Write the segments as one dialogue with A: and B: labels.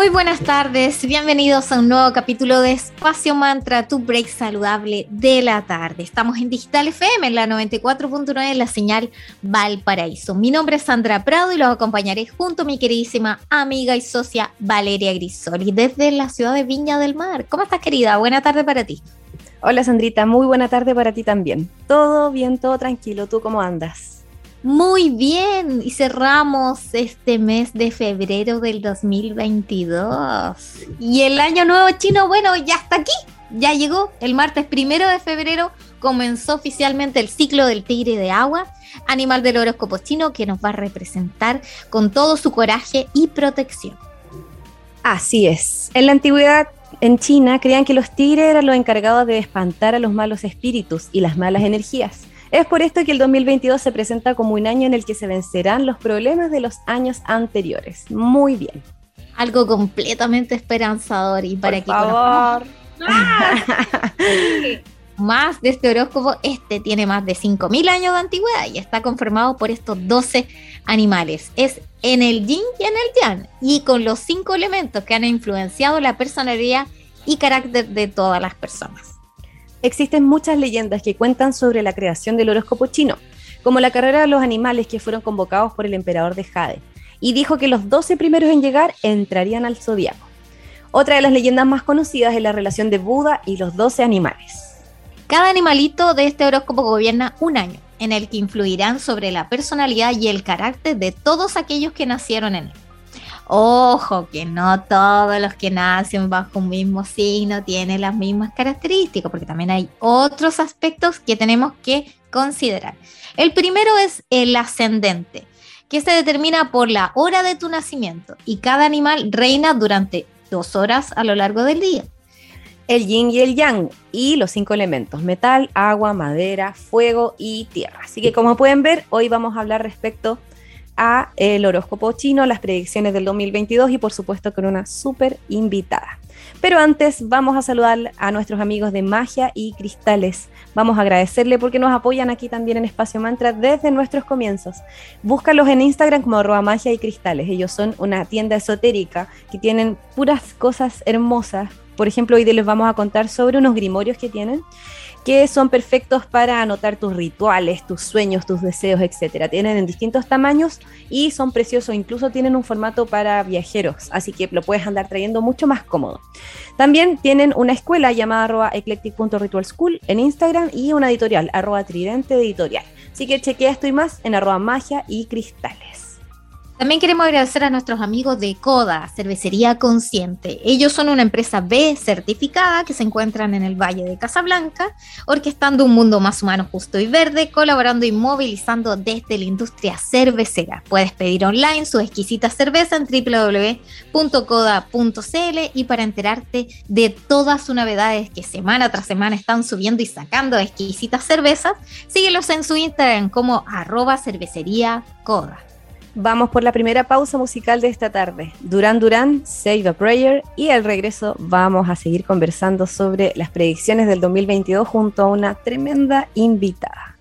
A: Muy buenas tardes, bienvenidos a un nuevo capítulo de Espacio Mantra, tu break saludable de la tarde. Estamos en Digital FM, en la 94.9, la señal Valparaíso. Mi nombre es Sandra Prado y los acompañaré junto a mi queridísima amiga y socia Valeria Grisoli desde la ciudad de Viña del Mar. ¿Cómo estás, querida? Buena tarde para ti.
B: Hola, Sandrita, muy buena tarde para ti también. Todo bien, todo tranquilo. ¿Tú cómo andas?
A: Muy bien, y cerramos este mes de febrero del 2022. Y el año nuevo chino, bueno, ya está aquí, ya llegó. El martes primero de febrero comenzó oficialmente el ciclo del tigre de agua, animal del horóscopo chino que nos va a representar con todo su coraje y protección.
B: Así es. En la antigüedad en China creían que los tigres eran los encargados de espantar a los malos espíritus y las malas energías. Es por esto que el 2022 se presenta como un año en el que se vencerán los problemas de los años anteriores. Muy bien.
A: Algo completamente esperanzador y para
B: por que favor.
A: más de este horóscopo, este tiene más de 5.000 años de antigüedad y está confirmado por estos 12 animales. Es en el yin y en el yang y con los cinco elementos que han influenciado la personalidad y carácter de todas las personas.
B: Existen muchas leyendas que cuentan sobre la creación del horóscopo chino, como la carrera de los animales que fueron convocados por el emperador de Jade, y dijo que los 12 primeros en llegar entrarían al zodiaco. Otra de las leyendas más conocidas es la relación de Buda y los 12 animales.
A: Cada animalito de este horóscopo gobierna un año, en el que influirán sobre la personalidad y el carácter de todos aquellos que nacieron en él. Ojo, que no todos los que nacen bajo un mismo signo tienen las mismas características, porque también hay otros aspectos que tenemos que considerar. El primero es el ascendente, que se determina por la hora de tu nacimiento y cada animal reina durante dos horas a lo largo del día.
B: El yin y el yang y los cinco elementos, metal, agua, madera, fuego y tierra. Así que como pueden ver, hoy vamos a hablar respecto a el horóscopo chino, las predicciones del 2022 y por supuesto con una súper invitada. Pero antes vamos a saludar a nuestros amigos de Magia y Cristales. Vamos a agradecerle porque nos apoyan aquí también en Espacio Mantra desde nuestros comienzos. Búscalos en Instagram como arroba magia y cristales. Ellos son una tienda esotérica que tienen puras cosas hermosas. Por ejemplo, hoy les vamos a contar sobre unos grimorios que tienen que son perfectos para anotar tus rituales, tus sueños, tus deseos, etcétera. Tienen en distintos tamaños y son preciosos, incluso tienen un formato para viajeros, así que lo puedes andar trayendo mucho más cómodo. También tienen una escuela llamada arroba eclectic.ritualschool en Instagram y una editorial arroba tridente editorial. Así que chequea esto y más en arroba magia y cristales.
A: También queremos agradecer a nuestros amigos de Coda, Cervecería Consciente. Ellos son una empresa B certificada que se encuentran en el Valle de Casablanca, orquestando un mundo más humano, justo y verde, colaborando y movilizando desde la industria cervecera. Puedes pedir online su exquisita cerveza en www.coda.cl y para enterarte de todas sus novedades que semana tras semana están subiendo y sacando exquisitas cervezas, síguelos en su Instagram como arroba cervecería.
B: Vamos por la primera pausa musical de esta tarde. Durán Durán, Save a Prayer. Y al regreso vamos a seguir conversando sobre las predicciones del 2022 junto a una tremenda invitada.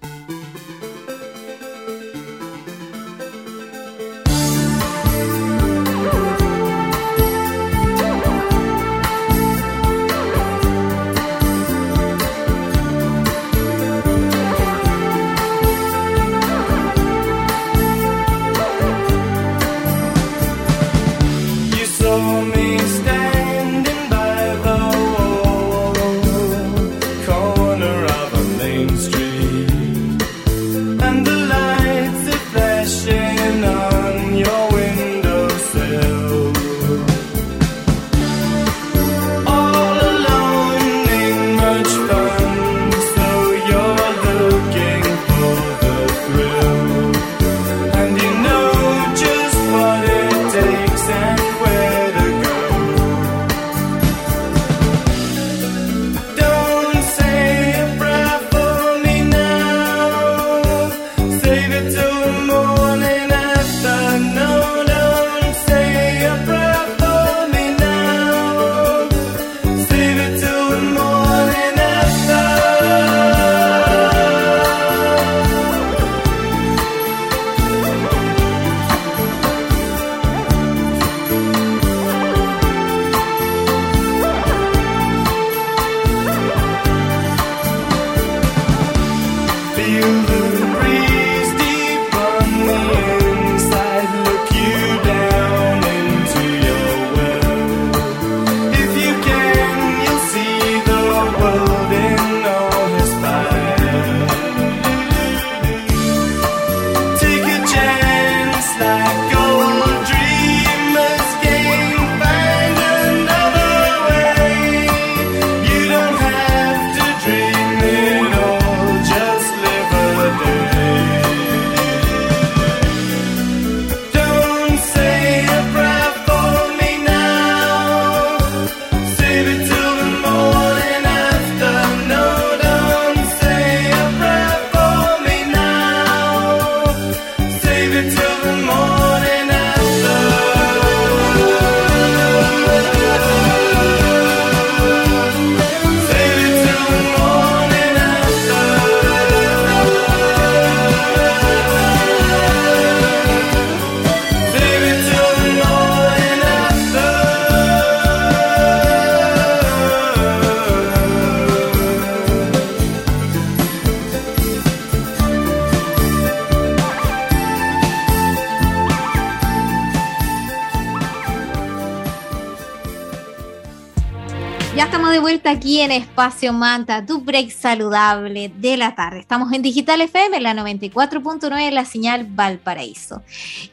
A: Aquí en Espacio Manta, tu break saludable de la tarde. Estamos en Digital FM, la 94.9, la señal Valparaíso.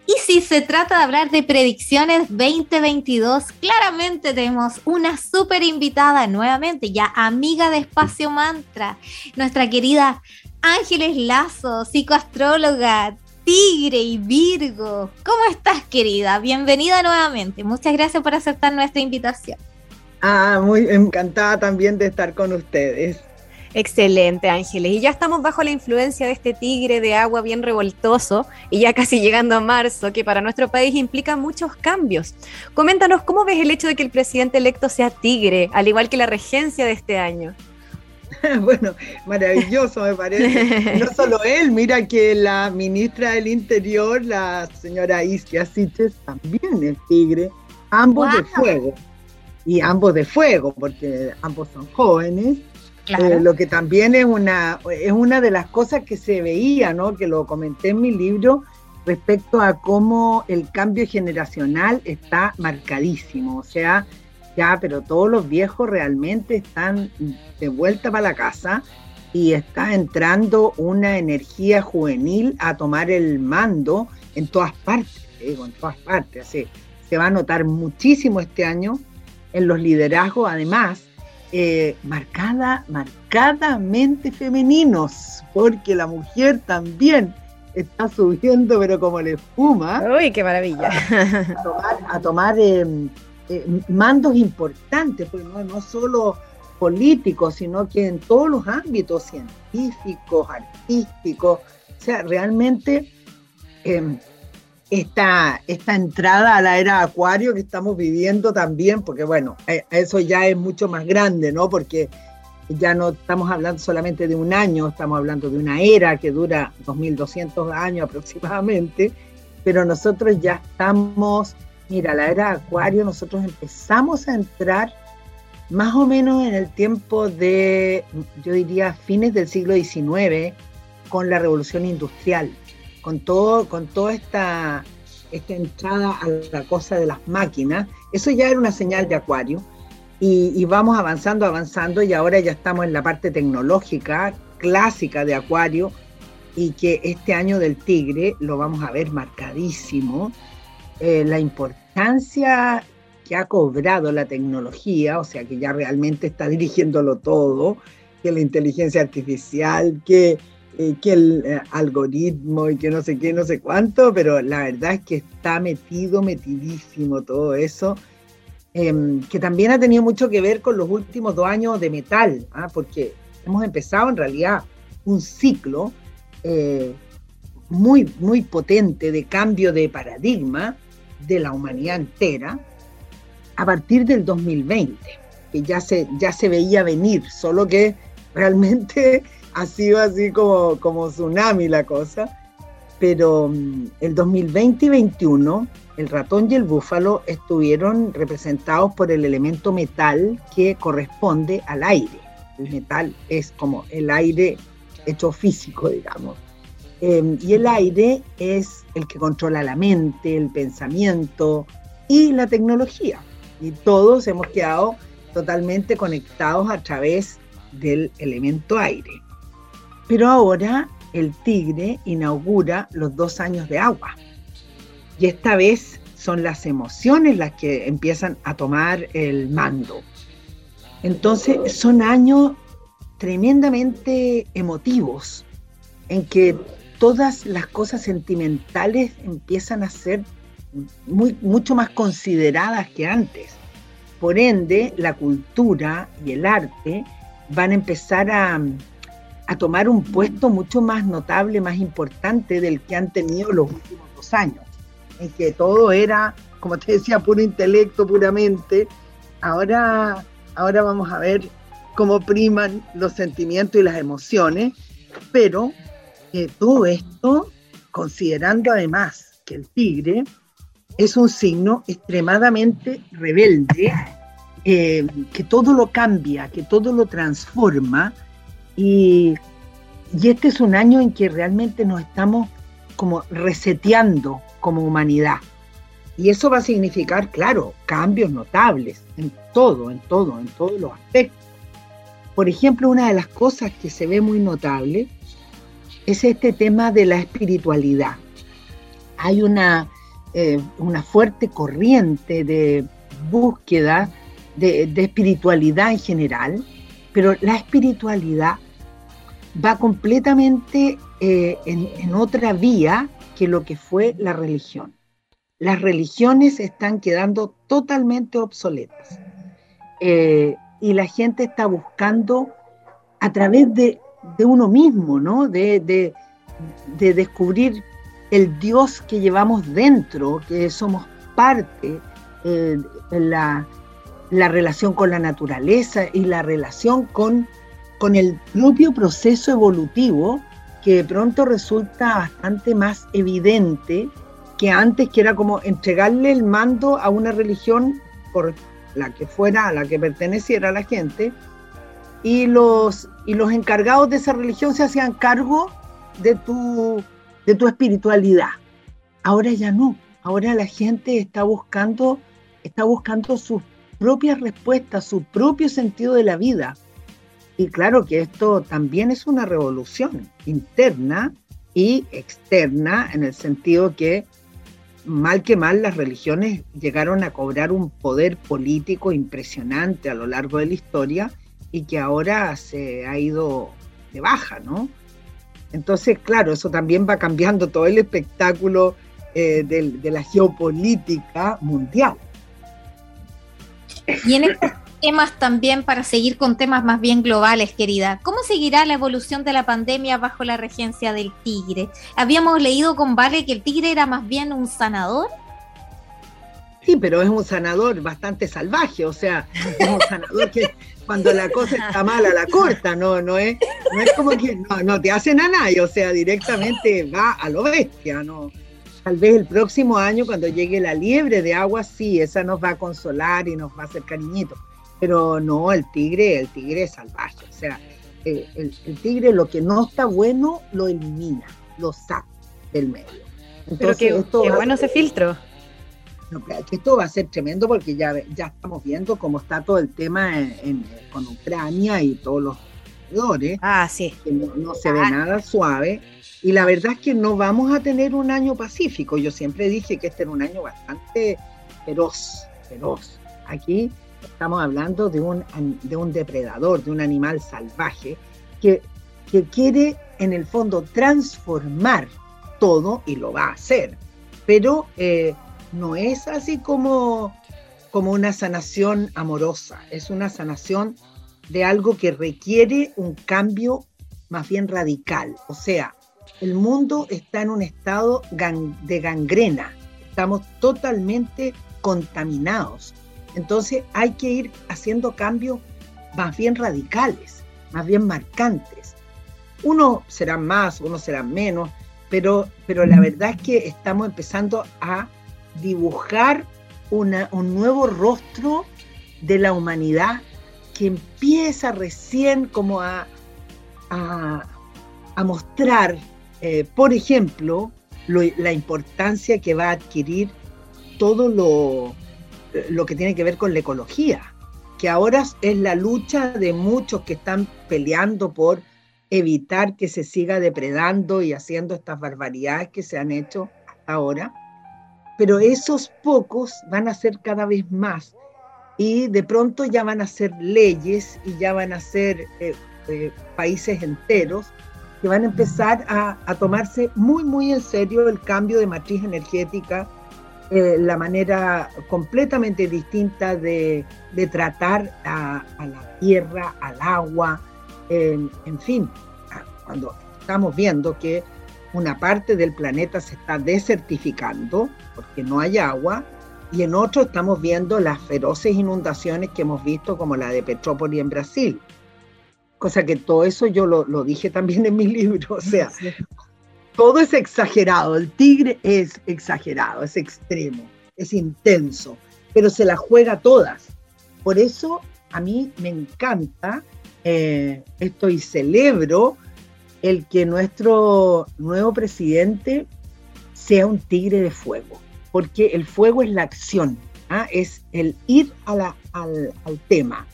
A: Y si se trata de hablar de predicciones 2022, claramente tenemos una súper invitada nuevamente, ya amiga de Espacio Mantra, nuestra querida Ángeles Lazo, psicoastróloga, Tigre y Virgo. ¿Cómo estás, querida? Bienvenida nuevamente. Muchas gracias por aceptar nuestra invitación.
C: Ah, muy encantada también de estar con ustedes.
B: Excelente, Ángeles. Y ya estamos bajo la influencia de este tigre de agua bien revoltoso y ya casi llegando a marzo, que para nuestro país implica muchos cambios. Coméntanos, ¿cómo ves el hecho de que el presidente electo sea tigre, al igual que la regencia de este año?
C: bueno, maravilloso me parece. No solo él, mira que la ministra del Interior, la señora Isquia Siches, también es tigre, ambos de fuego y ambos de fuego, porque ambos son jóvenes. Eh, lo que también es una, es una de las cosas que se veía, ¿no? que lo comenté en mi libro, respecto a cómo el cambio generacional está marcadísimo. O sea, ya, pero todos los viejos realmente están de vuelta para la casa y está entrando una energía juvenil a tomar el mando en todas partes, digo, en todas partes. Así, se va a notar muchísimo este año en los liderazgos, además, eh, marcada, marcadamente femeninos, porque la mujer también está subiendo, pero como le espuma.
B: ¡Uy, qué maravilla!
C: A, tomar, em, eh, mandos importantes, pues no, no solo políticos, sino que en todos los ámbitos científicos, artísticos. O sea, realmente em, esta, esta entrada a la era acuario que estamos viviendo también, porque bueno, eh, eso ya es mucho más grande, ¿no? Porque ya no estamos hablando solamente de un año, estamos hablando de una era que dura 2200 años aproximadamente, pero nosotros ya estamos, mira, la era acuario, nosotros empezamos a entrar más o menos en el tiempo de, yo diría, fines del siglo XIX, con la revolución industrial con todo, con toda esta, esta entrada a la cosa de las máquinas, eso ya era una señal de acuario. Y, vamos avanzando, avanzando, y ahora ya estamos en la parte tecnológica clásica de acuario, y que este año del tigre lo vamos a ver marcadísimo. Eh, la importancia que ha cobrado la tecnología, o sea que ya realmente está dirigiéndolo todo, que la inteligencia artificial, que eh, que el eh, algoritmo y que no sé qué, no sé cuánto, pero la verdad es que está metido, metidísimo todo eso, em, que también ha tenido mucho que ver con los últimos dos años de metal, ¿ah? porque hemos empezado en realidad un ciclo eh, muy, muy potente de cambio de paradigma de la humanidad entera a partir del 2020, que ya se, ya se veía venir, solo que realmente ha sido así como, como tsunami la cosa. Pero mm, el 2020 y 2021, el ratón y el búfalo estuvieron representados por el elemento metal que corresponde al aire. El metal es como el aire hecho físico, digamos. Em, y el aire es el que controla la mente, el pensamiento y la tecnología. Y todos hemos quedado totalmente conectados a través del elemento aire. Pero ahora el tigre inaugura los dos años de agua. Y esta vez son las emociones las que empiezan a tomar el mando. Entonces son años tremendamente emotivos en que todas las cosas sentimentales empiezan a ser muy, mucho más consideradas que antes. Por ende, la cultura y el arte van a empezar a, a tomar un puesto mucho más notable, más importante del que han tenido los últimos dos años, en que todo era, como te decía, puro intelecto, puramente. Ahora, ahora vamos a ver cómo priman los sentimientos y las emociones, pero eh, todo esto considerando además que el tigre es un signo extremadamente rebelde, eh, que todo lo cambia, que todo lo transforma, y, este es un año en que realmente nos estamos como reseteando como humanidad. Y eso va a significar, claro, cambios notables en todo, en todo, en todos los aspectos. Por ejemplo, una de las cosas que se ve muy notable es este tema de la espiritualidad. Hay una, eh, una fuerte corriente de búsqueda de, espiritualidad en general, pero la espiritualidad va completamente eh, en, otra vía que lo que fue la religión. Las religiones están quedando totalmente obsoletas. Eh, y la gente está buscando a través de, uno mismo, ¿no? De, descubrir el Dios que llevamos dentro, que somos parte, eh, la, la, relación con la naturaleza y la relación con, con el propio proceso evolutivo, que de pronto resulta bastante más evidente que antes, que era como entregarle el mando a una religión por la que fuera, a la que perteneciera la gente, y los, y los encargados de esa religión se hacían cargo de tu, de tu espiritualidad. Ahora ya no, ahora la gente está buscando, está buscando sus propias respuestas, su propio sentido de la vida. Y claro que esto también es una revolución interna y externa en el sentido que mal que mal, las religiones llegaron a cobrar un poder político impresionante a lo largo de la historia y que ahora se ha ido de baja, ¿no? Entonces, claro, eso también va cambiando todo el espectáculo eh, de, la geopolítica mundial.
A: Y en este temas también para seguir con temas más bien globales, querida. ¿Cómo seguirá la evolución de la pandemia bajo la regencia del tigre? Habíamos leído con Vale que el tigre era más bien un sanador.
C: Sí, pero es un sanador bastante salvaje, o sea, es un sanador que cuando la cosa está mala la corta, no, no es, no es como que no, no te hacen a nadie, o sea, directamente va a lo bestia, no. Tal vez el próximo año, cuando llegue la liebre de agua, sí, esa nos va a consolar y nos va a hacer cariñito pero no, el tigre, el tigre es salvaje. O sea, eh, el, tigre lo que no está bueno lo elimina, lo saca del medio.
B: pero qué, bueno ese filtro.
C: esto va a ser tremendo porque ya, ya estamos viendo cómo está todo el tema con Ucrania y todos los.
B: Ah, sí.
C: Que no, se ve nada suave. Y la verdad es que no vamos a tener un año pacífico. Yo siempre dije que este era un año bastante feroz, feroz. Aquí Estamos hablando de un, de un depredador, de un animal salvaje que, que quiere en el fondo transformar todo y lo va a hacer. Pero eh, no es así como, como una sanación amorosa, es una sanación de algo que requiere un cambio más bien radical. O sea, el mundo está en un estado de gangrena, estamos totalmente contaminados. Entonces hay que ir haciendo cambios más bien radicales, más bien marcantes. Uno será más, uno será menos, pero, pero la verdad es que estamos empezando a dibujar un nuevo rostro de la humanidad que empieza recién como a, a, mostrar, eh, por ejemplo, la importancia que va a adquirir todo lo, lo que tiene que ver con la ecología, que ahora es la lucha de muchos que están peleando por evitar que se siga depredando y haciendo estas barbaridades que se han hecho hasta ahora. Pero esos pocos van a ser cada vez más y de pronto ya van a ser leyes y ya van a ser eh, eh, países enteros que van a empezar a, a, tomarse muy, muy en serio el cambio de matriz energética eh, la manera completamente distinta de, tratar a, la tierra, al agua, en fin, cuando estamos viendo que una parte del planeta se está desertificando porque no hay agua y en otro estamos viendo las feroces inundaciones que hemos visto como la de Petrópolis en Brasil. Cosa que todo eso yo lo, lo dije también en mi libro, o sea, todo es exagerado, el tigre es exagerado, es extremo, es intenso, pero se la juega todas. Por eso a mí me encanta eh, esto y celebro el que nuestro nuevo presidente sea un tigre de fuego, porque el fuego es la acción, ¿ah? es el ir al, al tema.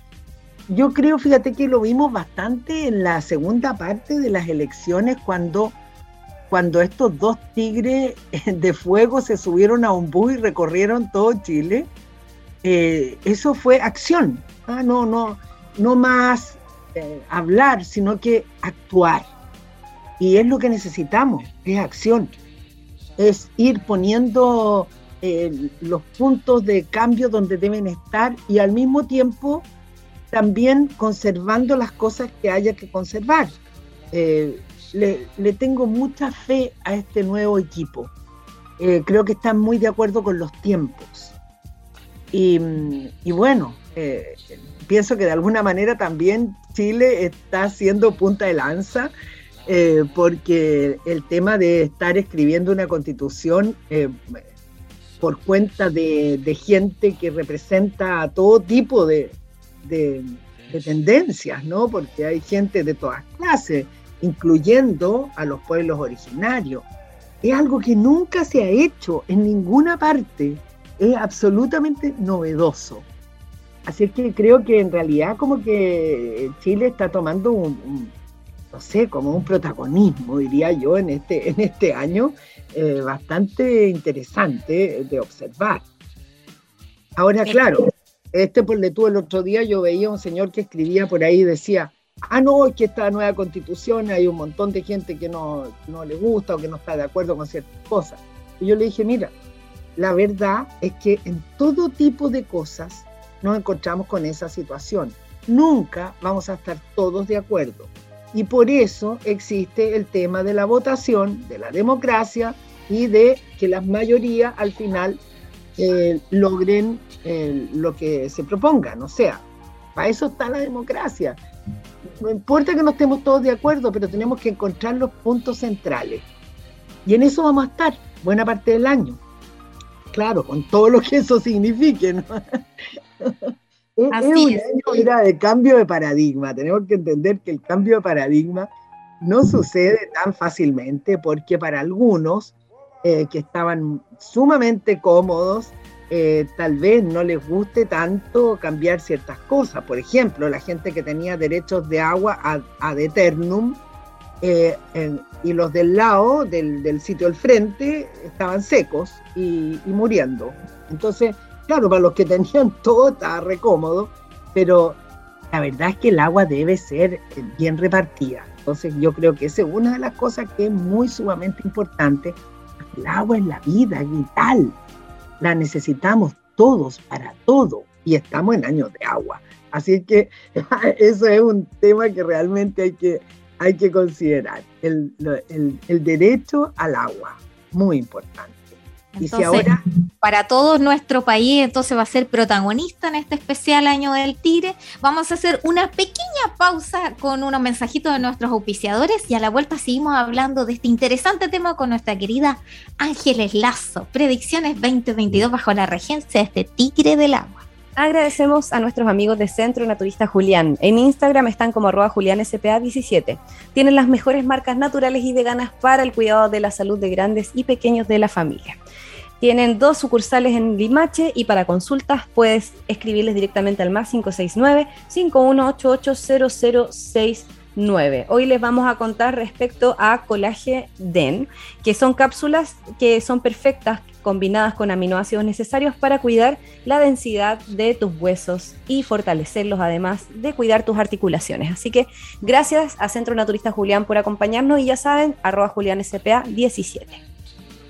C: Yo creo, fíjate que lo vimos bastante en la segunda parte de las elecciones cuando cuando estos dos tigres de fuego se subieron a un bus y recorrieron todo Chile, eh, eso fue acción. Ah, no, no, no más eh, hablar, sino que actuar. Y es lo que necesitamos, es acción. Es ir poniendo eh, los puntos de cambio donde deben estar y al mismo tiempo también conservando las cosas que haya que conservar le, tengo mucha fe a este nuevo equipo. Eh, creo que están muy de acuerdo con los tiempos. Y, bueno, eh, pienso que de alguna manera también Chile está siendo punta de lanza, eh, porque el tema de estar escribiendo una constitución por cuenta de, gente que representa a todo tipo de, de, de tendencias, ¿no? Porque hay gente de todas clases incluyendo a los pueblos originarios. Es algo que nunca se ha hecho en ninguna parte. Es absolutamente novedoso. Así es que creo que en realidad como que Chile está tomando un, no sé, como un protagonismo, diría yo, en este, en este año, eh, bastante interesante de observar. Ahora, claro, este por el otro día yo veía un señor que escribía por ahí y decía, ah, no, es que esta nueva constitución hay un montón de gente que no, le gusta o que no está de acuerdo con ciertas cosas. Y yo le dije, mira, la verdad es que en todo tipo de cosas nos encontramos con esa situación. Nunca vamos a estar todos de acuerdo. Y por eso existe el tema de la votación, de la democracia y de que las mayorías al final eh, logren eh, lo que se propongan. O sea, para eso está la democracia no importa que no estemos todos de acuerdo, pero tenemos que encontrar los puntos centrales. Y en eso vamos a estar buena parte del año. Claro, con todo lo que eso signifique. ¿no? es, Así una de cambio de paradigma. Tenemos que entender que el cambio de paradigma no sucede tan fácilmente porque para algunos eh, que estaban sumamente cómodos eh, tal vez no les guste tanto cambiar ciertas cosas. Por ejemplo, la gente que tenía derechos de agua ad, eternum eh, y los del lado del, sitio del frente estaban secos y, muriendo. Entonces, claro, para los que tenían todo estaba recómodo, pero la verdad es que el agua debe ser bien repartida. Entonces yo creo que esa es una de las cosas que es muy sumamente importante. El agua es la vida, es vital la necesitamos todos para todo y estamos en años de agua. Así que eso es un tema que realmente hay que, hay que considerar, el, el derecho al agua, muy importante.
A: Entonces, para todo nuestro país, entonces va a ser protagonista en este especial Año del Tigre. Vamos a hacer una pequeña pausa con unos mensajitos de nuestros auspiciadores y a la vuelta seguimos hablando de este interesante tema con nuestra querida Ángeles Lazo. Predicciones 2022 bajo la regencia de este Tigre del Agua.
B: Agradecemos a nuestros amigos de Centro Naturista Julián. En Instagram están como arroba julianspa17. Tienen las mejores marcas naturales y veganas para el cuidado de la salud de grandes y pequeños de la familia. Tienen dos sucursales en Limache y para consultas puedes escribirles directamente al más 569 5188 Hoy les vamos a contar respecto a Colaje Den, que son cápsulas que son perfectas combinadas con aminoácidos necesarios para cuidar la densidad de tus huesos y fortalecerlos, además de cuidar tus articulaciones. Así que gracias a Centro Naturista Julián por acompañarnos y ya saben, arroba julianspa 17.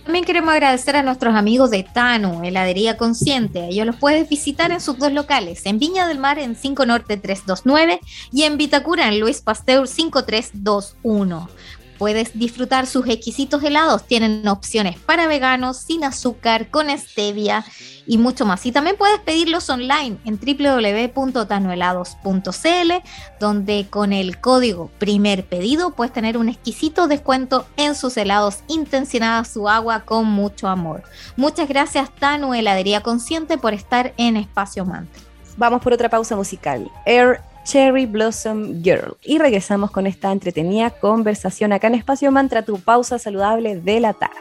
A: También queremos agradecer a nuestros amigos de Tanu, Heladería Consciente. Ellos los puedes visitar en sus dos locales, en Viña del Mar en 5 Norte 329 y en Vitacura en Luis Pasteur 5321 puedes disfrutar sus exquisitos helados. Tienen opciones para veganos, sin azúcar, con stevia y mucho más. Y también puedes pedirlos online en www.tanohelados.cl, donde con el código primer pedido puedes tener un exquisito descuento en sus helados intencionada su agua con mucho amor. Muchas gracias Tanu Heladería Consciente por estar en Espacio Mantra.
B: Vamos por otra pausa musical. Air Cherry Blossom Girl. Y regresamos con esta entretenida conversación acá en Espacio Mantra, tu pausa saludable de la tarde.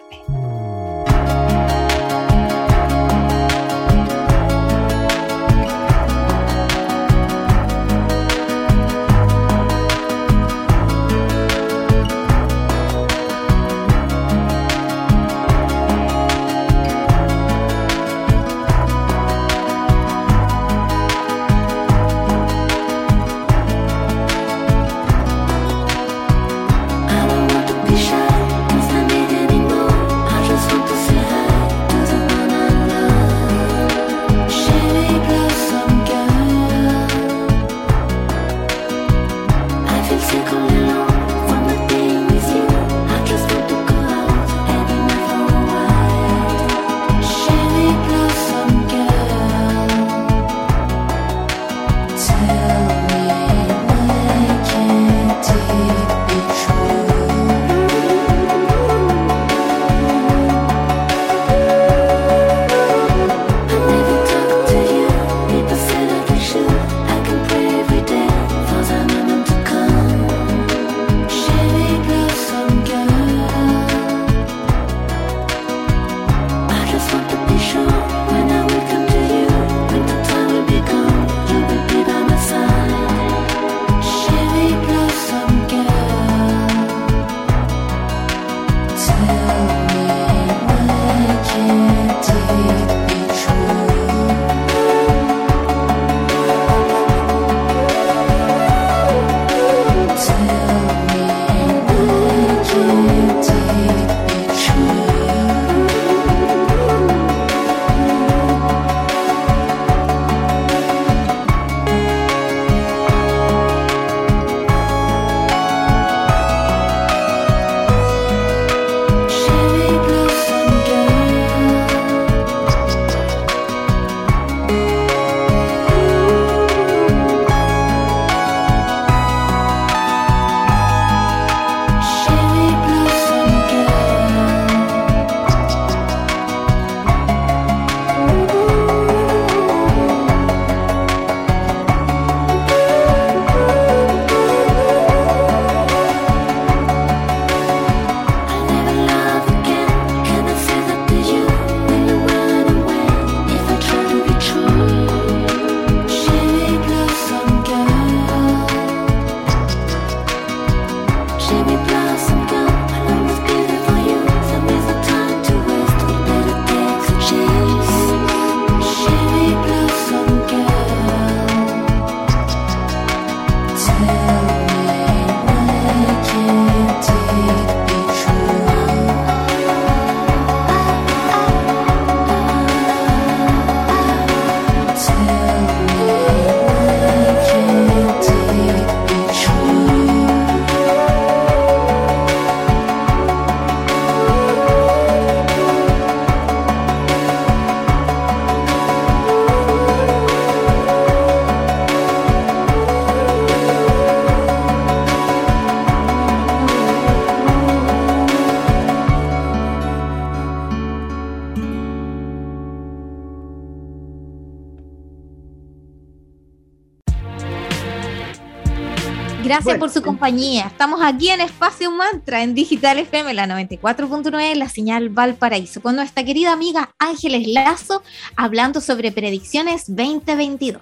A: Gracias por su compañía. Estamos aquí en Espacio Mantra, en Digital FM, la 94.9, la señal Valparaíso, con nuestra querida amiga Ángeles Lazo, hablando sobre predicciones 2022.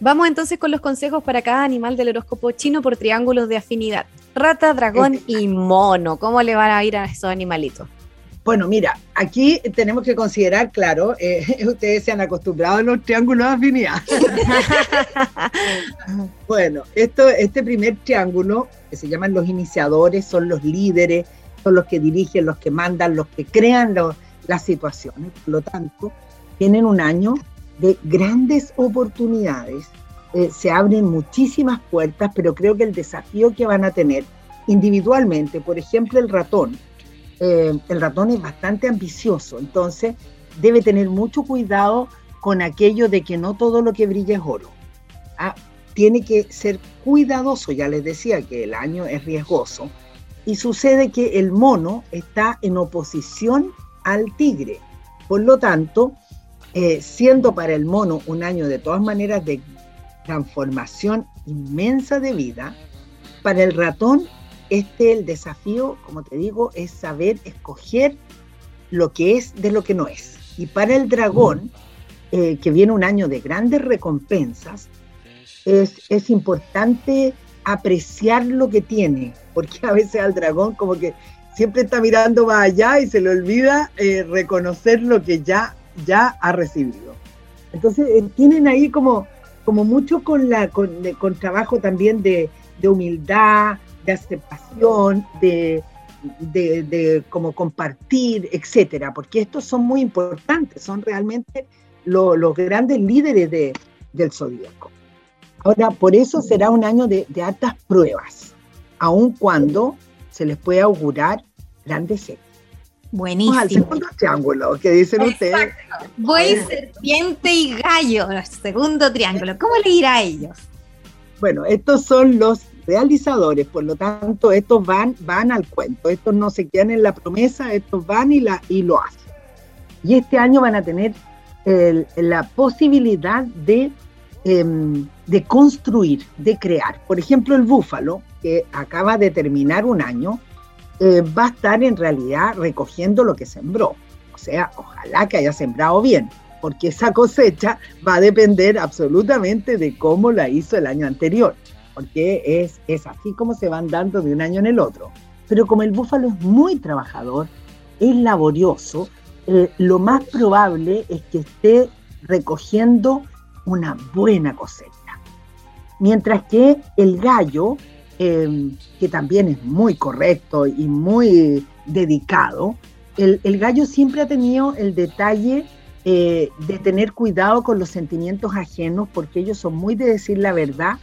B: Vamos entonces con los consejos para cada animal del horóscopo chino por triángulos de afinidad. Rata, dragón y mono. ¿Cómo le van a ir a esos animalitos?
C: Bueno, mira, aquí tenemos que considerar, claro, eh, ustedes se han acostumbrado a los triángulos de afinidad. bueno, esto, este primer triángulo, que se llaman los iniciadores, son los líderes, son los que dirigen, los que mandan, los que crean las situaciones. Por lo tanto, tienen un año de grandes oportunidades. Eh, se abren muchísimas puertas, pero creo que el desafío que van a tener individualmente, por ejemplo, el ratón, eh, el ratón es bastante ambicioso, entonces debe tener mucho cuidado con aquello de que no todo lo que brilla es oro. Ah, tiene que ser cuidadoso, ya les decía que el año es riesgoso, y sucede que el mono está en oposición al tigre. Por lo tanto, eh, siendo para el mono un año de todas maneras de transformación inmensa de vida, para el ratón este el desafío, como te digo, es saber escoger lo que es de lo que no es. Y para el dragón, eh, que viene un año de grandes recompensas, es, es, importante apreciar lo que tiene, porque a veces al dragón como que siempre está mirando más allá y se le olvida eh, reconocer lo que ya, ya ha recibido. Entonces eh, tienen ahí como, como mucho con, la, con, con trabajo también de, de humildad, de aceptación, de, de, como compartir, etcétera, porque estos son muy importantes, son realmente los grandes líderes de, del zodíaco. Ahora, por eso será un año de, altas pruebas, aun cuando se les puede augurar grandes éxitos.
A: Buenísimo.
C: al segundo triángulo, que dicen ustedes.
A: Voy serpiente y gallo, segundo triángulo. ¿Cómo le irá a ellos?
C: Bueno, estos son los realizadores, por lo tanto, estos van, van al cuento, estos no se quedan en la promesa, estos van y, la, y lo hacen. Y este año van a tener la posibilidad de, em, de construir, de crear. Por ejemplo, el búfalo, que acaba de terminar un año, eh, va a estar en realidad recogiendo lo que sembró. O sea, ojalá que haya sembrado bien, porque esa cosecha va a depender absolutamente de cómo la hizo el año anterior porque es, es así como se van dando de un año en el otro. Pero como el búfalo es muy trabajador, es laborioso, eh, lo más probable es que esté recogiendo una buena cosecha. Mientras que el gallo, em, que también es muy correcto y muy dedicado, el, gallo siempre ha tenido el detalle eh, de tener cuidado con los sentimientos ajenos porque ellos son muy de decir la verdad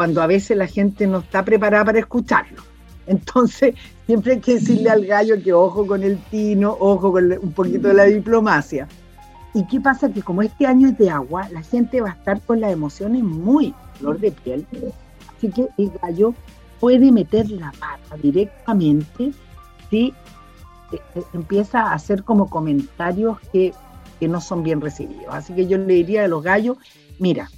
C: cuando a veces la gente no está preparada para escucharlo. Entonces, siempre hay que decirle al gallo que ojo con el tino, ojo con un poquito de la diplomacia. ¿Y qué pasa? Que como este año es de agua, la gente va a estar con las emociones muy flor de piel. Así que el gallo puede meter la pata directamente si eh, eh, empieza a hacer como comentarios que, que no son bien recibidos. Así que yo le diría a los gallos, mira,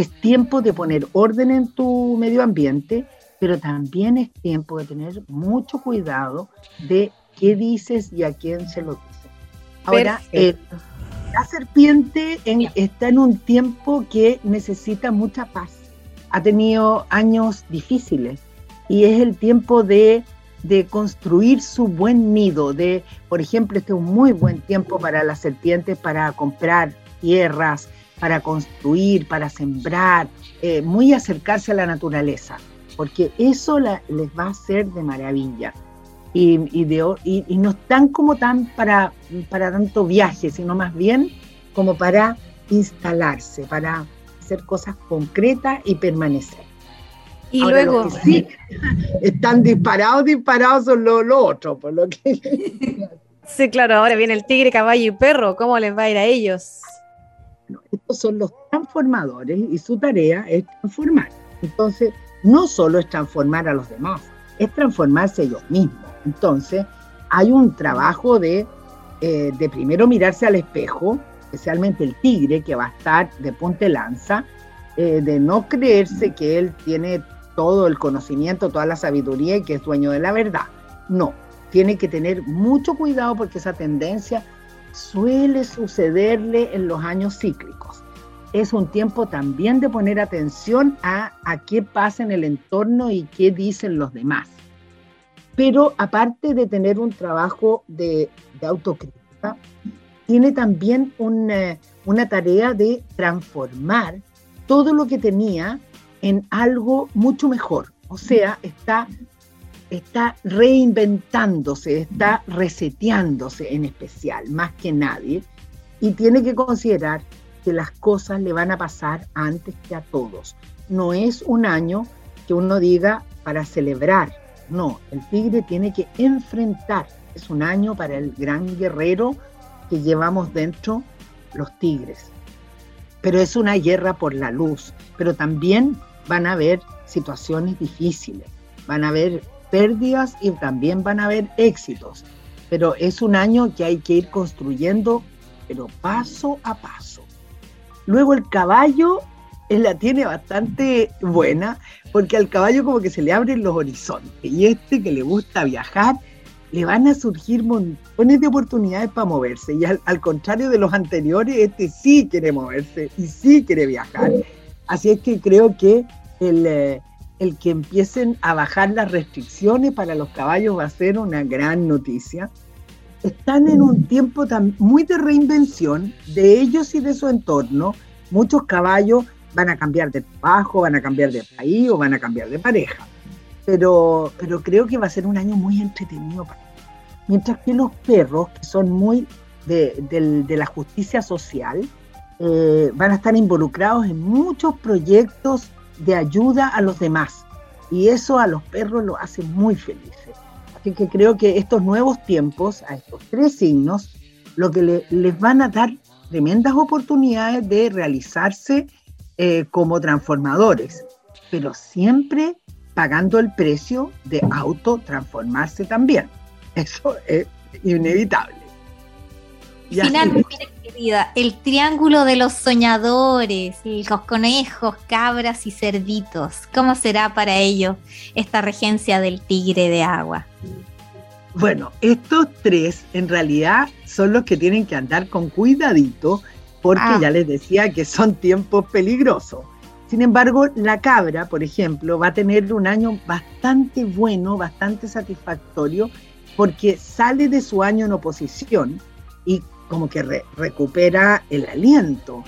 C: es tiempo de poner orden en tu medio ambiente, pero también es tiempo de tener mucho cuidado de qué dices y a quién se lo dices. Ahora, eh, la serpiente está en un tiempo que necesita mucha paz. Ha tenido años difíciles y es el tiempo de, de construir su buen nido. De, por ejemplo, este es un muy buen tiempo para las serpientes para comprar tierras, para construir, para sembrar, eh, muy acercarse a la naturaleza, porque eso les va a hacer de maravilla. Y, y, no están como tan para, para tanto viaje, sino más bien como para instalarse, para hacer cosas concretas y permanecer.
B: Y luego.
C: Sí, están disparados, disparados son los lo otros, por lo que.
B: sí, claro, ahora viene el tigre, caballo y perro, ¿cómo les va a ir a ellos?
C: Estos son los transformadores y su tarea es transformar. Entonces, no solo es transformar a los demás, es transformarse ellos mismos. Entonces, hay un trabajo de, eh, de primero mirarse al espejo, especialmente el tigre que va a estar de ponte lanza, eh, de no creerse que él tiene todo el conocimiento, toda la sabiduría y que es dueño de la verdad. No, tiene que tener mucho cuidado porque esa tendencia suele sucederle en los años cíclicos. Es un tiempo también de poner atención a, a qué pasa en el entorno y qué dicen los demás. Pero aparte de tener un trabajo de, de autocrítica, tiene también una, una tarea de transformar todo lo que tenía en algo mucho mejor. O sea, está está reinventándose, está reseteándose en especial, más que nadie, y tiene que considerar que las cosas le van a pasar antes que a todos. No es un año que uno diga para celebrar, no, el tigre tiene que enfrentar, es un año para el gran guerrero que llevamos dentro los tigres. Pero es una guerra por la luz, pero también van a haber situaciones difíciles, van a haber pérdidas y también van a haber éxitos. Pero es un año que hay que ir construyendo, pero paso a paso. Luego el caballo él la tiene bastante buena, porque al caballo como que se le abren los horizontes. Y este que le gusta viajar, le van a surgir montones de oportunidades para moverse. Y al, al, contrario de los anteriores, este sí quiere moverse y sí quiere viajar. Así es que creo que el, eh, el que empiecen a bajar las restricciones para los caballos va a ser una gran noticia. Están en un tiempo muy de reinvención de ellos y de su entorno. Muchos caballos van a cambiar de trabajo, van a cambiar de país o van a cambiar de pareja. Pero, pero creo que va a ser un año muy entretenido para ellos. Mientras que los perros, que son muy de la justicia social, eh, van a estar involucrados en muchos proyectos de ayuda a los demás. Y eso a los perros lo hace muy felices. Así que creo que estos nuevos tiempos, a estos tres signos, lo que le, les van a dar tremendas oportunidades de realizarse eh, como transformadores, pero siempre pagando el precio de autotransformarse también. Eso es inevitable.
A: Finalmente, querida, el triángulo de los soñadores, los conejos, cabras y cerditos. ¿Cómo será para ellos esta regencia del tigre de agua?
C: Bueno, estos tres en realidad son los que tienen que andar con cuidadito porque ah. ya les decía que son tiempos peligrosos. Sin embargo, la cabra, por ejemplo, va a tener un año bastante bueno, bastante satisfactorio, porque sale de su año en oposición y como que re, recupera el aliento.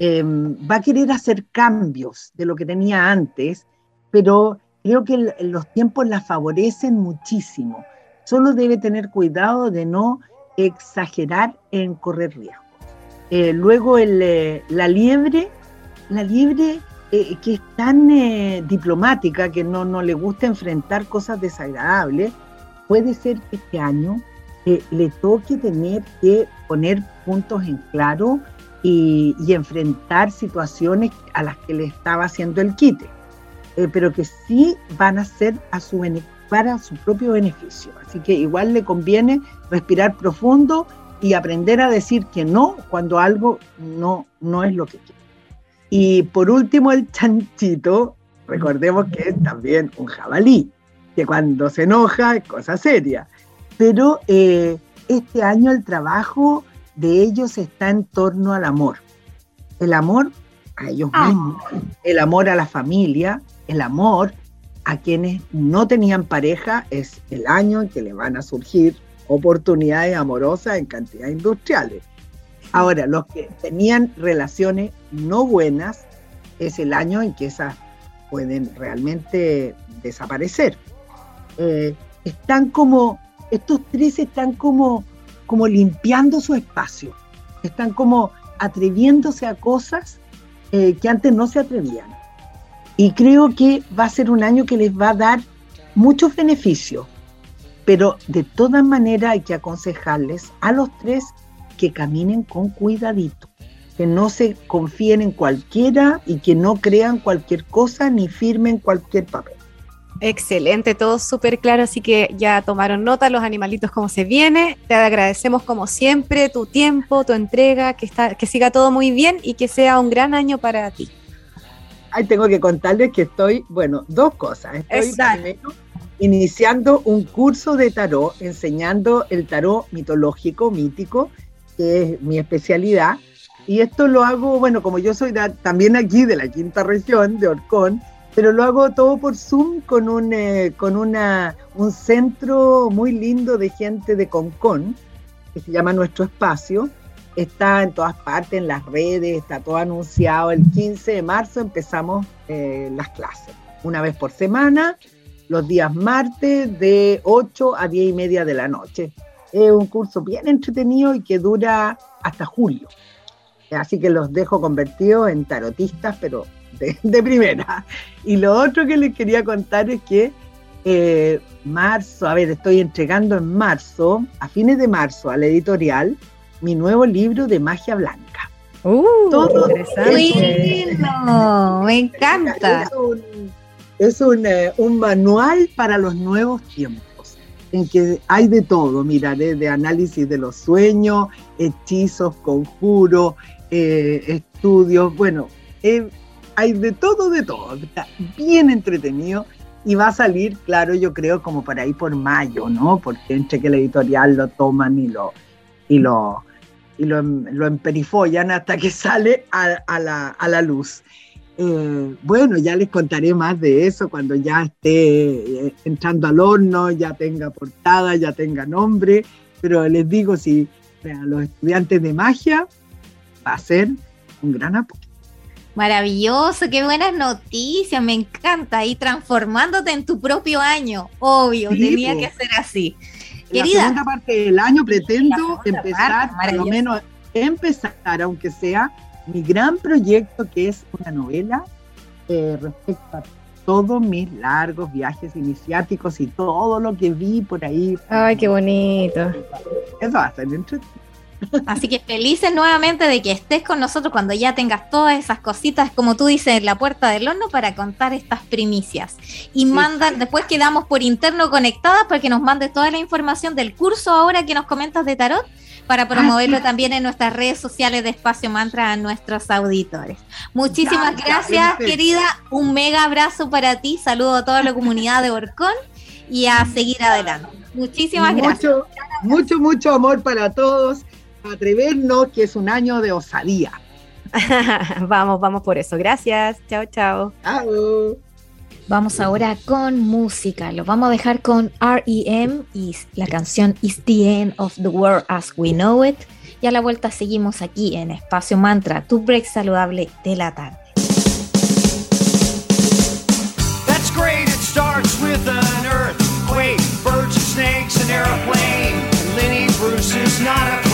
C: Eh, va a querer hacer cambios de lo que tenía antes, pero creo que los tiempos la favorecen muchísimo. Solo debe tener cuidado de no exagerar en correr riesgos. Eh, luego eh, la liebre, la liebre eh, que es tan diplomática que no, no le gusta enfrentar cosas desagradables, puede ser que este año le toque tener que poner puntos en claro y, y, enfrentar situaciones a las que le estaba haciendo el quite, eh, pero que sí van a ser a su para su propio beneficio. Así que igual le conviene respirar profundo y aprender a decir que no cuando algo no, no es lo que quiere. Y por último, el chanchito, recordemos que es también un jabalí, que cuando se enoja es cosa seria pero eh, este año el trabajo de ellos está en torno al amor. El amor a ellos ah. mismos, el amor a la familia, el amor a quienes no tenían pareja, es el año en que le van a surgir oportunidades amorosas en cantidades industriales. Ahora, los que tenían relaciones no buenas, es el año en que esas pueden realmente desaparecer. Eh, están como estos tres están como, como limpiando su espacio, están como atreviéndose a cosas eh, que antes no se atrevían. Y creo que va a ser un año que les va a dar muchos beneficios, pero de todas maneras hay que aconsejarles a los tres que caminen con cuidadito, que no se confíen en cualquiera y que no crean cualquier cosa ni firmen cualquier papel.
B: Excelente, todo súper claro, así que ya tomaron nota los animalitos como se viene. Te agradecemos como siempre tu tiempo, tu entrega, que, está, que siga todo muy bien y que sea un gran año para ti.
C: Ay, tengo que contarles que estoy, bueno, dos cosas. Estoy primero iniciando un curso de tarot, enseñando el tarot mitológico, mítico, que es mi especialidad. Y esto lo hago, bueno, como yo soy también aquí de la quinta región, de Orcón, pero lo hago todo por Zoom con un, eh, con una, un centro muy lindo de gente de Concón, que se llama Nuestro Espacio. Está en todas partes, en las redes, está todo anunciado. El 15 de marzo empezamos eh, las clases, una vez por semana, los días martes de 8 a 10 y media de la noche. Es un curso bien entretenido y que dura hasta julio. Así que los dejo convertidos en tarotistas, pero de, primera. Y lo otro que les quería contar es que eh, marzo, a ver, estoy entregando en marzo, a fines de marzo, a la editorial, mi nuevo libro de magia blanca.
A: Uh, Todo me encanta.
C: Es, un, eh, un, manual para los nuevos tiempos, en que hay de todo, mira, de análisis de los sueños, hechizos, conjuros, eh, estudios, bueno, hay de todo, de todo. Está bien entretenido y va a salir, claro, yo creo como para ahí por mayo, ¿no? Porque entre que la editorial lo toman y lo, y lo, y lo, emperifollan hasta que sale a, la, a la, luz. Eh, bueno, ya les contaré más de eso cuando ya esté eh, entrando al horno, ya tenga portada, ya tenga nombre, pero les digo, si a los estudiantes de magia va a ser un gran apoyo.
A: Maravilloso, qué buenas noticias, me encanta. Y transformándote en tu propio año, obvio, tenía que ser así.
C: En la segunda parte del año pretendo empezar, por lo menos empezar, aunque sea mi gran proyecto, que es una novela eh, respecto a todos mis largos viajes iniciáticos y todo lo que vi por ahí.
B: Ay, qué bonito.
C: Eso va a ser entretenido.
A: Así que felices nuevamente de que estés con nosotros cuando ya tengas todas esas cositas, como tú dices, en la puerta del horno para contar estas primicias. Y mandan, después quedamos por interno conectadas para que nos mandes toda la información del curso ahora que nos comentas de tarot para ah, promoverlo también en nuestras redes sociales de Espacio Mantra a nuestros auditores. Muchísimas gracias, querida. Un mega abrazo para ti. Saludo a toda la comunidad de Orcón y a seguir adelante. Muchísimas gracias.
C: Mucho, mucho amor para todos atrevernos, que es un año de osadía.
B: vamos, vamos por eso. Gracias. Chao, chao.
C: Chao.
A: Vamos ahora con música. Lo vamos a dejar con REM y la canción Is the End of the World as We Know It. Y a la vuelta seguimos aquí en Espacio Mantra, tu break saludable de la tarde. That's great. It starts with an earthquake, birds and snakes, an airplane. Lenny Bruce is not afraid.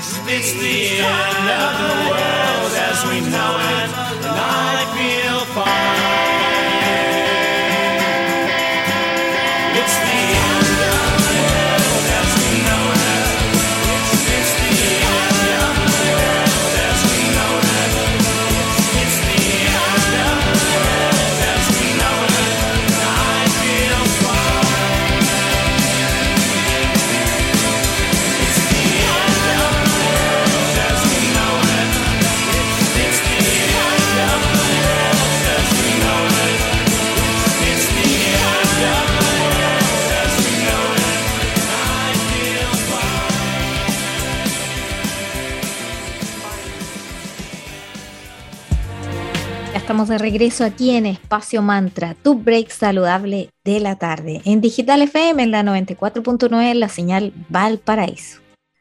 A: It's it's the end of the world as we know it. And I feel fine. De regreso aquí en Espacio Mantra, tu break saludable de la tarde, en Digital FM en la 94.9, la señal Valparaíso.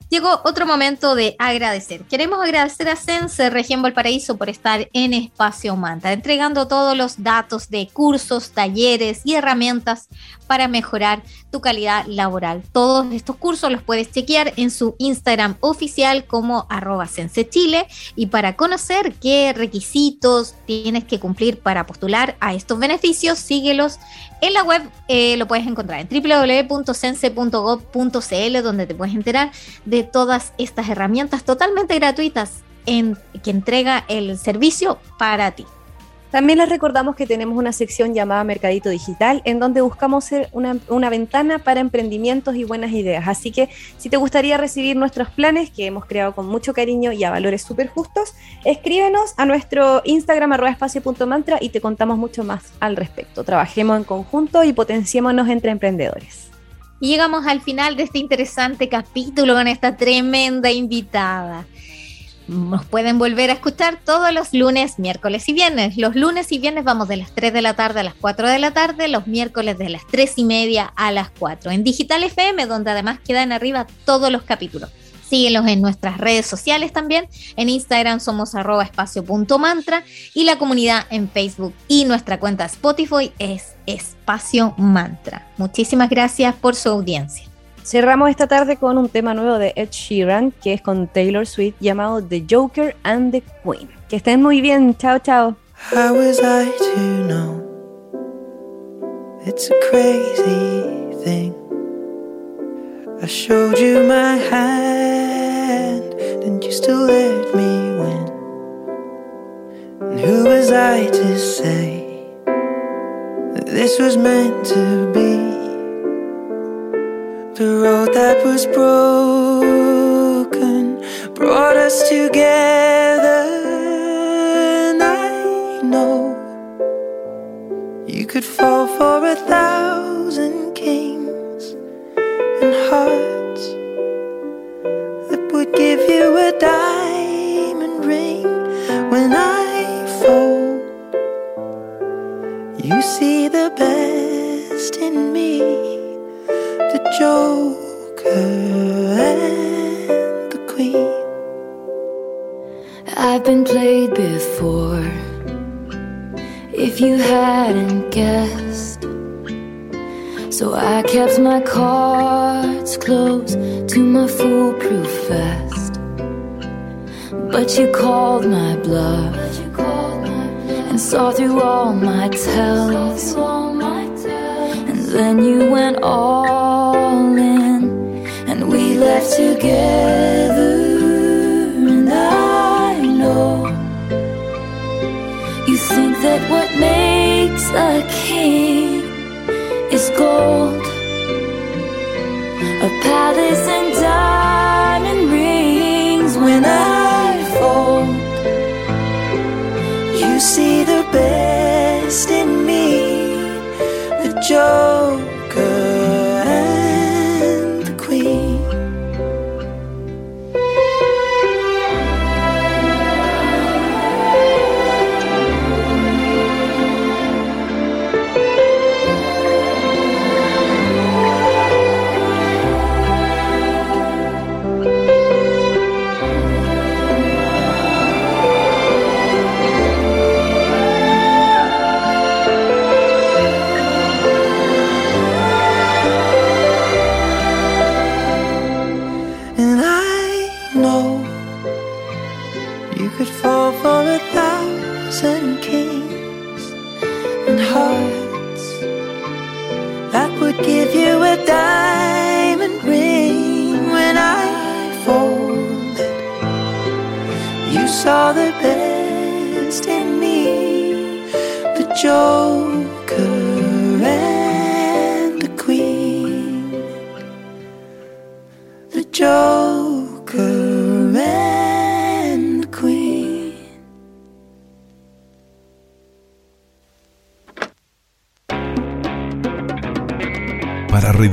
A: Llegó otro momento de agradecer. Queremos agradecer a Sense Región Valparaíso por estar en Espacio Mantra, entregando todos los datos de cursos, talleres y herramientas para mejorar tu calidad laboral. Todos estos cursos los puedes chequear en su Instagram oficial como arroba Sense Chile y para conocer qué requisitos tienes que cumplir para postular a estos beneficios, síguelos en la web, eh, lo puedes encontrar en www.sense.gov.cl donde te puedes enterar de todas estas herramientas totalmente gratuitas en, que entrega el servicio para ti.
B: También les recordamos que tenemos una sección llamada Mercadito Digital, en donde buscamos una, una, ventana para emprendimientos y buenas ideas. Así que si te gustaría recibir nuestros planes, que hemos creado con mucho cariño y a valores súper justos, escríbenos a nuestro Instagram espacio.mantra y te contamos mucho más al respecto. Trabajemos en conjunto y potenciémonos entre emprendedores.
A: Y llegamos al final de este interesante capítulo con esta tremenda invitada. Nos pueden volver a escuchar todos los lunes, miércoles y viernes. Los lunes y viernes vamos de las 3 de la tarde a las 4 de la tarde, los miércoles de las 3 y media a las 4. En Digital FM, donde además quedan arriba todos los capítulos. Síguenos en nuestras redes sociales también. En Instagram somos arroba espacio.mantra y la comunidad en Facebook y nuestra cuenta Spotify es Espacio Mantra. Muchísimas gracias por su audiencia.
B: Cerramos esta tarde con un tema nuevo de Ed Sheeran, que es con Taylor Swift, llamado The Joker and the Queen. Que estén muy bien. Chao, chao.
D: How was I to know? It's a crazy thing. I showed you my hand, and you still let me win. And who was I to say that this was meant to be? The road that was broken brought us together. And I know you could fall for a thousand
E: through all my tells.